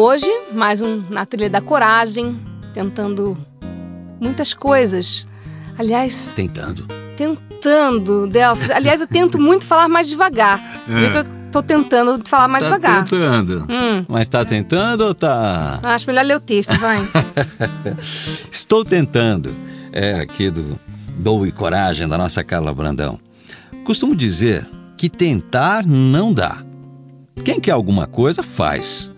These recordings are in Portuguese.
Hoje, mais um Na Trilha da Coragem, tentando muitas coisas. Aliás. Tentando. Tentando, Delphi. Aliás, eu tento muito falar mais devagar. Você é. vê que eu tô tentando falar mais tá devagar. tentando. Hum. Mas tá tentando ou tá. Acho melhor ler o texto, vai. Estou tentando. É aqui do Dou e Coragem da nossa Carla Brandão. Costumo dizer que tentar não dá. Quem quer alguma coisa, faz.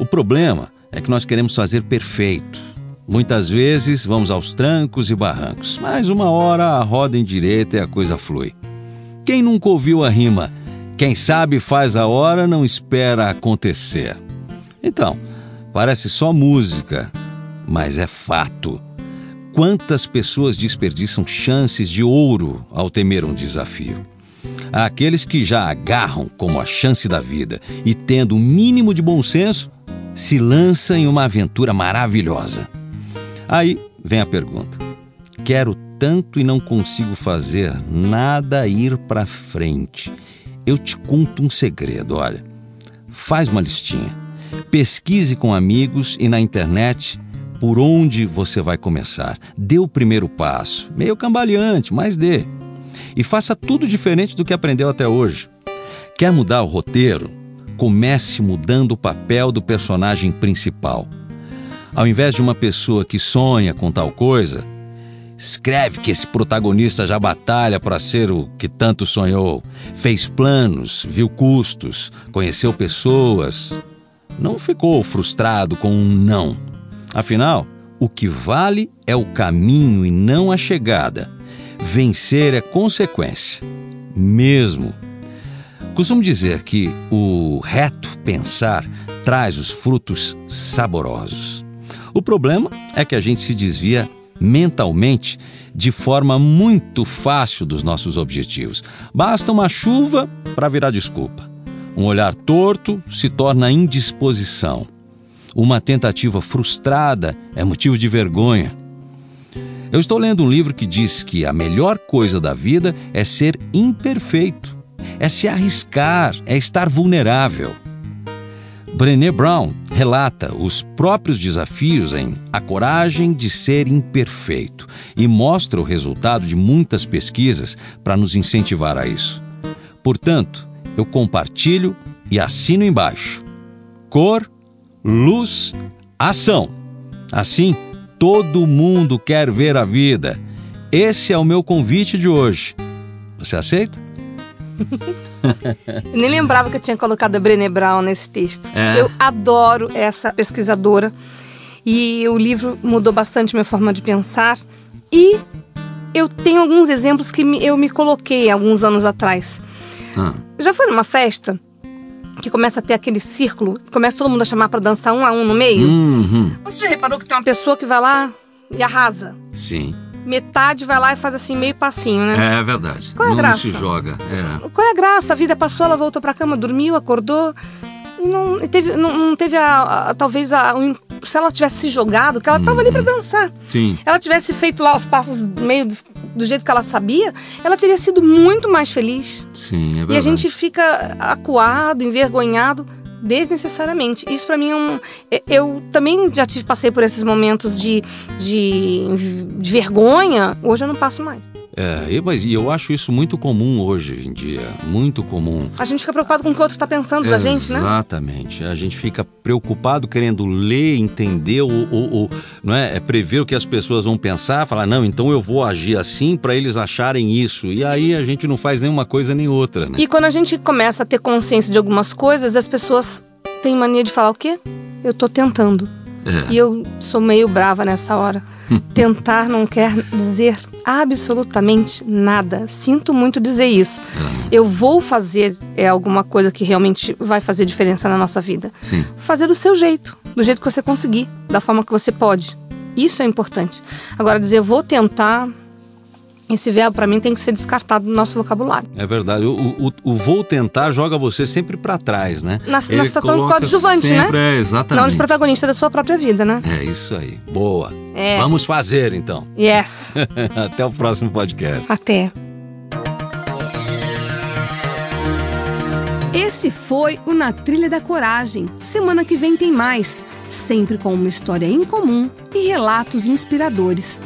O problema é que nós queremos fazer perfeito. Muitas vezes vamos aos trancos e barrancos, mas uma hora a roda endireita e a coisa flui. Quem nunca ouviu a rima? Quem sabe faz a hora, não espera acontecer. Então, parece só música, mas é fato. Quantas pessoas desperdiçam chances de ouro ao temer um desafio? Há aqueles que já agarram como a chance da vida e, tendo o mínimo de bom senso, se lança em uma aventura maravilhosa. Aí vem a pergunta: quero tanto e não consigo fazer nada ir para frente. Eu te conto um segredo, olha. Faz uma listinha. Pesquise com amigos e na internet por onde você vai começar. Dê o primeiro passo, meio cambaleante, mas dê. E faça tudo diferente do que aprendeu até hoje. Quer mudar o roteiro? Comece mudando o papel do personagem principal. Ao invés de uma pessoa que sonha com tal coisa, escreve que esse protagonista já batalha para ser o que tanto sonhou, fez planos, viu custos, conheceu pessoas. Não ficou frustrado com um não. Afinal, o que vale é o caminho e não a chegada. Vencer é consequência, mesmo Costumo dizer que o reto pensar traz os frutos saborosos. O problema é que a gente se desvia mentalmente de forma muito fácil dos nossos objetivos. Basta uma chuva para virar desculpa. Um olhar torto se torna indisposição. Uma tentativa frustrada é motivo de vergonha. Eu estou lendo um livro que diz que a melhor coisa da vida é ser imperfeito é se arriscar, é estar vulnerável. Brené Brown relata os próprios desafios em A Coragem de Ser Imperfeito e mostra o resultado de muitas pesquisas para nos incentivar a isso. Portanto, eu compartilho e assino embaixo. Cor, luz, ação. Assim, todo mundo quer ver a vida. Esse é o meu convite de hoje. Você aceita? Nem lembrava que eu tinha colocado a Brené Brown nesse texto. É. Eu adoro essa pesquisadora e o livro mudou bastante minha forma de pensar. E eu tenho alguns exemplos que eu me coloquei alguns anos atrás. Ah. Já foi numa festa que começa a ter aquele círculo, começa todo mundo a chamar para dançar um a um no meio? Uhum. Você já reparou que tem uma pessoa que vai lá e arrasa? Sim metade vai lá e faz assim, meio passinho, né? É, é verdade. Qual é a não graça? se joga. É. Qual é a graça? A vida passou, ela voltou pra cama, dormiu, acordou. E não teve, não, não teve a, a talvez a, um, se ela tivesse se jogado, porque ela estava ali para dançar. Sim. Ela tivesse feito lá os passos meio do jeito que ela sabia, ela teria sido muito mais feliz. Sim, é verdade. E a gente fica acuado, envergonhado desnecessariamente. Isso para mim é um. Eu também já tive, passei por esses momentos de, de, de vergonha, hoje eu não passo mais. É, mas eu acho isso muito comum hoje em dia, muito comum. A gente fica preocupado com o que o outro está pensando da gente, né? Exatamente. A gente fica preocupado querendo ler, entender ou, ou, ou, não é? é prever o que as pessoas vão pensar, falar não, então eu vou agir assim para eles acharem isso. E Sim. aí a gente não faz nenhuma coisa nem outra, né? E quando a gente começa a ter consciência de algumas coisas, as pessoas têm mania de falar o quê? Eu tô tentando. É. E eu sou meio brava nessa hora. tentar não quer dizer absolutamente nada. Sinto muito dizer isso. Eu vou fazer é alguma coisa que realmente vai fazer diferença na nossa vida. Sim. Fazer do seu jeito, do jeito que você conseguir, da forma que você pode. Isso é importante. Agora dizer eu vou tentar esse verbo para mim tem que ser descartado do nosso vocabulário. É verdade. O, o, o vou tentar joga você sempre para trás, né? Na, Ele na situação de coadjuvante, sempre, né? É, exatamente. Não de protagonista da sua própria vida, né? É isso aí. Boa. É. Vamos fazer então. Yes. Até o próximo podcast. Até. Esse foi o Na Trilha da Coragem. Semana que vem tem mais, sempre com uma história em comum e relatos inspiradores.